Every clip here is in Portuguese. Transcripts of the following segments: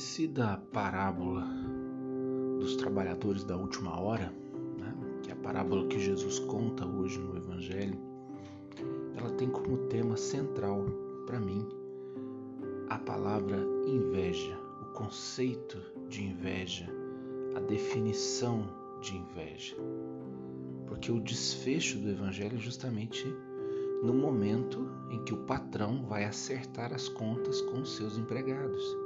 conhecida parábola dos trabalhadores da última hora, né, que é a parábola que Jesus conta hoje no Evangelho, ela tem como tema central para mim a palavra inveja, o conceito de inveja, a definição de inveja. Porque o desfecho do Evangelho é justamente no momento em que o patrão vai acertar as contas com seus empregados.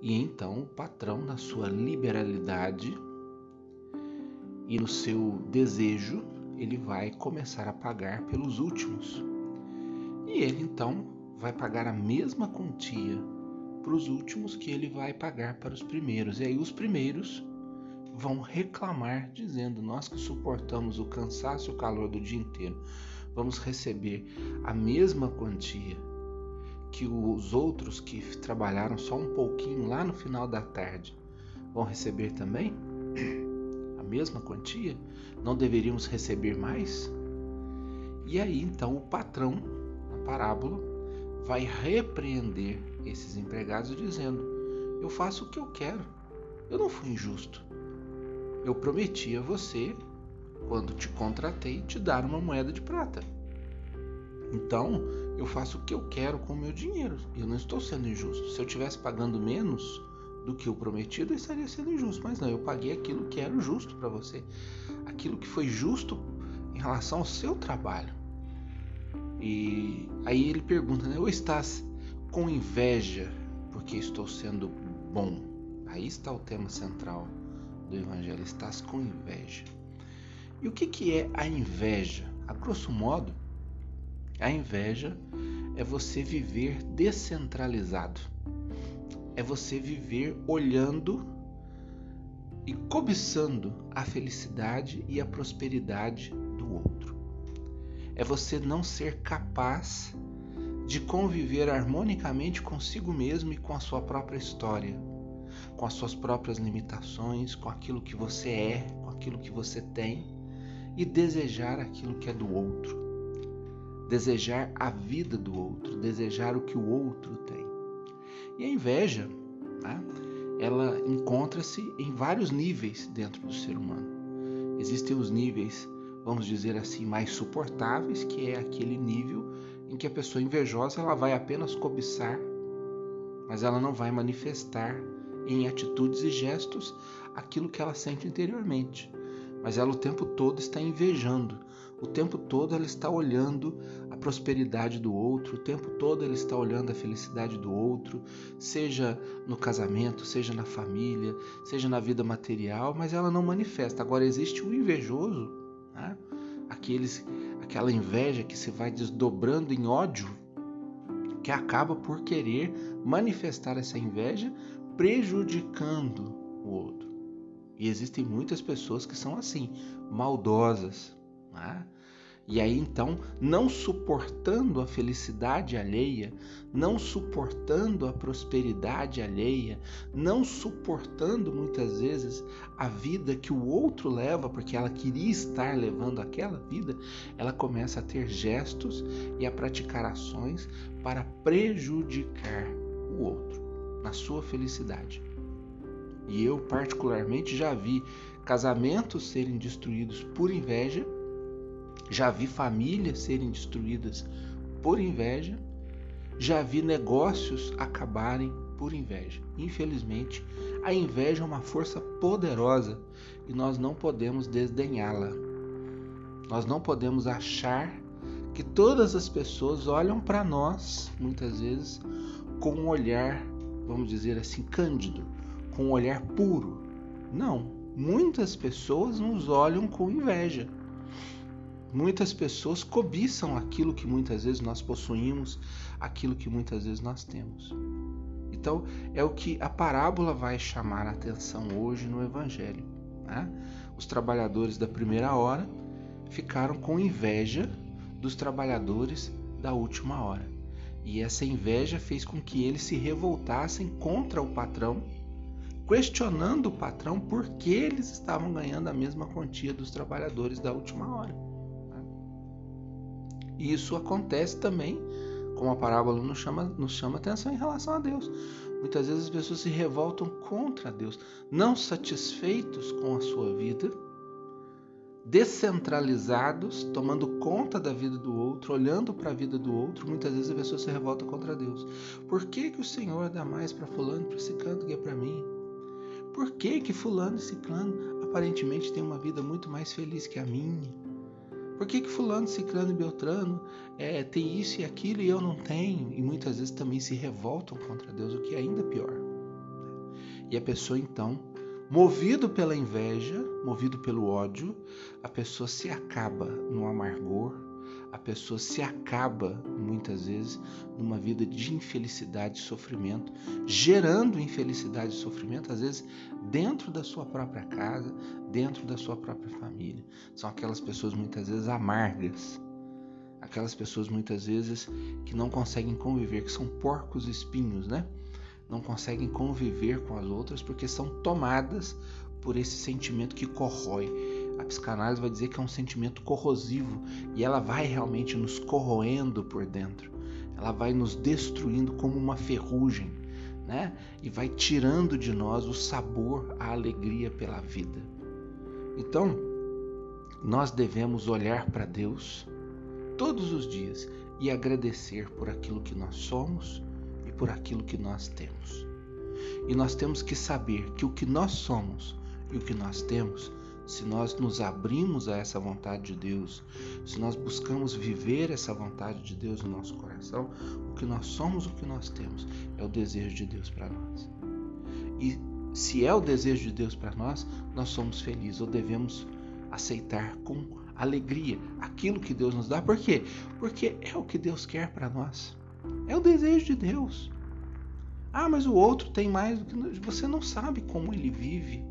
E então o patrão, na sua liberalidade e no seu desejo, ele vai começar a pagar pelos últimos. E ele então vai pagar a mesma quantia para os últimos que ele vai pagar para os primeiros. E aí os primeiros vão reclamar, dizendo: Nós que suportamos o cansaço e o calor do dia inteiro, vamos receber a mesma quantia que os outros que trabalharam só um pouquinho lá no final da tarde vão receber também? A mesma quantia? Não deveríamos receber mais? E aí então o patrão, na parábola, vai repreender esses empregados dizendo: Eu faço o que eu quero, eu não fui injusto. Eu prometi a você, quando te contratei, te dar uma moeda de prata. Então, eu faço o que eu quero com o meu dinheiro. Eu não estou sendo injusto. Se eu estivesse pagando menos do que o prometido, eu estaria sendo injusto. Mas não, eu paguei aquilo que era justo para você. Aquilo que foi justo em relação ao seu trabalho. E aí ele pergunta, né? Ou estás com inveja porque estou sendo bom? Aí está o tema central do Evangelho. Estás com inveja. E o que, que é a inveja? A grosso modo, a inveja é você viver descentralizado. É você viver olhando e cobiçando a felicidade e a prosperidade do outro. É você não ser capaz de conviver harmonicamente consigo mesmo e com a sua própria história, com as suas próprias limitações, com aquilo que você é, com aquilo que você tem e desejar aquilo que é do outro desejar a vida do outro, desejar o que o outro tem. E a inveja, né, ela encontra-se em vários níveis dentro do ser humano. Existem os níveis, vamos dizer assim, mais suportáveis, que é aquele nível em que a pessoa invejosa ela vai apenas cobiçar, mas ela não vai manifestar em atitudes e gestos aquilo que ela sente interiormente. Mas ela o tempo todo está invejando, o tempo todo ela está olhando a prosperidade do outro, o tempo todo ela está olhando a felicidade do outro, seja no casamento, seja na família, seja na vida material, mas ela não manifesta. Agora existe o invejoso, né? Aqueles, aquela inveja que se vai desdobrando em ódio, que acaba por querer manifestar essa inveja, prejudicando o outro. E existem muitas pessoas que são assim, maldosas, né? E aí então, não suportando a felicidade alheia, não suportando a prosperidade alheia, não suportando muitas vezes a vida que o outro leva, porque ela queria estar levando aquela vida, ela começa a ter gestos e a praticar ações para prejudicar o outro na sua felicidade. E eu, particularmente, já vi casamentos serem destruídos por inveja já vi famílias serem destruídas por inveja, já vi negócios acabarem por inveja. Infelizmente, a inveja é uma força poderosa e nós não podemos desdenhá-la. Nós não podemos achar que todas as pessoas olham para nós, muitas vezes, com um olhar, vamos dizer assim, cândido, com um olhar puro. Não, muitas pessoas nos olham com inveja. Muitas pessoas cobiçam aquilo que muitas vezes nós possuímos, aquilo que muitas vezes nós temos. Então, é o que a parábola vai chamar a atenção hoje no Evangelho. Né? Os trabalhadores da primeira hora ficaram com inveja dos trabalhadores da última hora. E essa inveja fez com que eles se revoltassem contra o patrão, questionando o patrão por que eles estavam ganhando a mesma quantia dos trabalhadores da última hora. E isso acontece também, como a parábola nos chama, nos chama atenção em relação a Deus. Muitas vezes as pessoas se revoltam contra Deus, não satisfeitos com a sua vida, descentralizados, tomando conta da vida do outro, olhando para a vida do outro. Muitas vezes a pessoa se revolta contra Deus. Por que, que o Senhor dá mais para fulano, para esse canto que é para mim? Por que que fulano e ciclano aparentemente têm uma vida muito mais feliz que a minha? Por que, que fulano, ciclano e beltrano é, tem isso e aquilo e eu não tenho? E muitas vezes também se revoltam contra Deus, o que é ainda pior. E a pessoa então, movido pela inveja, movido pelo ódio, a pessoa se acaba no amargor, a pessoa se acaba muitas vezes numa vida de infelicidade e sofrimento, gerando infelicidade e sofrimento, às vezes dentro da sua própria casa, dentro da sua própria família. São aquelas pessoas muitas vezes amargas, aquelas pessoas muitas vezes que não conseguem conviver, que são porcos espinhos, né? Não conseguem conviver com as outras porque são tomadas por esse sentimento que corrói, a psicanálise vai dizer que é um sentimento corrosivo e ela vai realmente nos corroendo por dentro. Ela vai nos destruindo como uma ferrugem, né? E vai tirando de nós o sabor, a alegria pela vida. Então, nós devemos olhar para Deus todos os dias e agradecer por aquilo que nós somos e por aquilo que nós temos. E nós temos que saber que o que nós somos e o que nós temos se nós nos abrimos a essa vontade de Deus, se nós buscamos viver essa vontade de Deus no nosso coração, o que nós somos, o que nós temos, é o desejo de Deus para nós. E se é o desejo de Deus para nós, nós somos felizes ou devemos aceitar com alegria aquilo que Deus nos dá. Por quê? Porque é o que Deus quer para nós. É o desejo de Deus. Ah, mas o outro tem mais do que você não sabe como ele vive.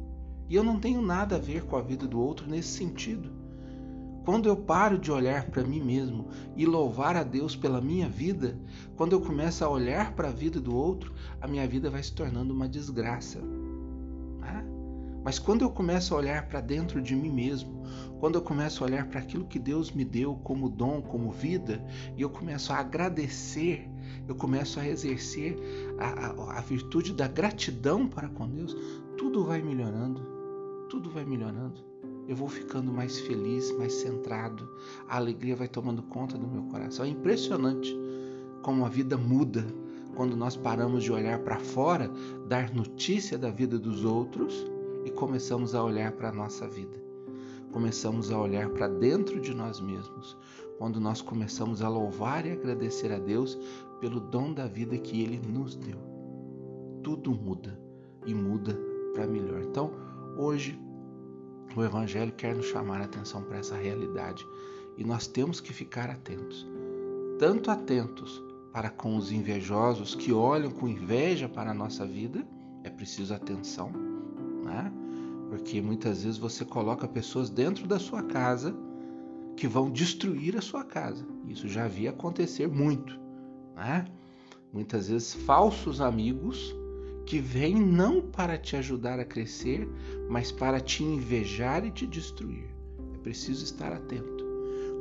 E eu não tenho nada a ver com a vida do outro nesse sentido. Quando eu paro de olhar para mim mesmo e louvar a Deus pela minha vida, quando eu começo a olhar para a vida do outro, a minha vida vai se tornando uma desgraça. Né? Mas quando eu começo a olhar para dentro de mim mesmo, quando eu começo a olhar para aquilo que Deus me deu como dom, como vida, e eu começo a agradecer, eu começo a exercer a, a, a virtude da gratidão para com Deus, tudo vai melhorando tudo vai melhorando. Eu vou ficando mais feliz, mais centrado. A alegria vai tomando conta do meu coração. É impressionante como a vida muda quando nós paramos de olhar para fora, dar notícia da vida dos outros e começamos a olhar para a nossa vida. Começamos a olhar para dentro de nós mesmos, quando nós começamos a louvar e agradecer a Deus pelo dom da vida que Ele nos deu. Tudo muda e muda para melhor. Então, Hoje, o Evangelho quer nos chamar a atenção para essa realidade e nós temos que ficar atentos. Tanto atentos para com os invejosos que olham com inveja para a nossa vida, é preciso atenção, né? Porque muitas vezes você coloca pessoas dentro da sua casa que vão destruir a sua casa. Isso já havia acontecer muito, né? Muitas vezes falsos amigos que vem não para te ajudar a crescer, mas para te invejar e te destruir. É preciso estar atento,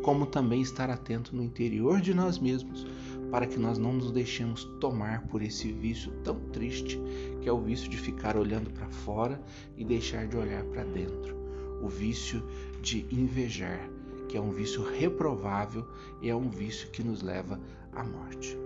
como também estar atento no interior de nós mesmos, para que nós não nos deixemos tomar por esse vício tão triste, que é o vício de ficar olhando para fora e deixar de olhar para dentro. O vício de invejar, que é um vício reprovável e é um vício que nos leva à morte.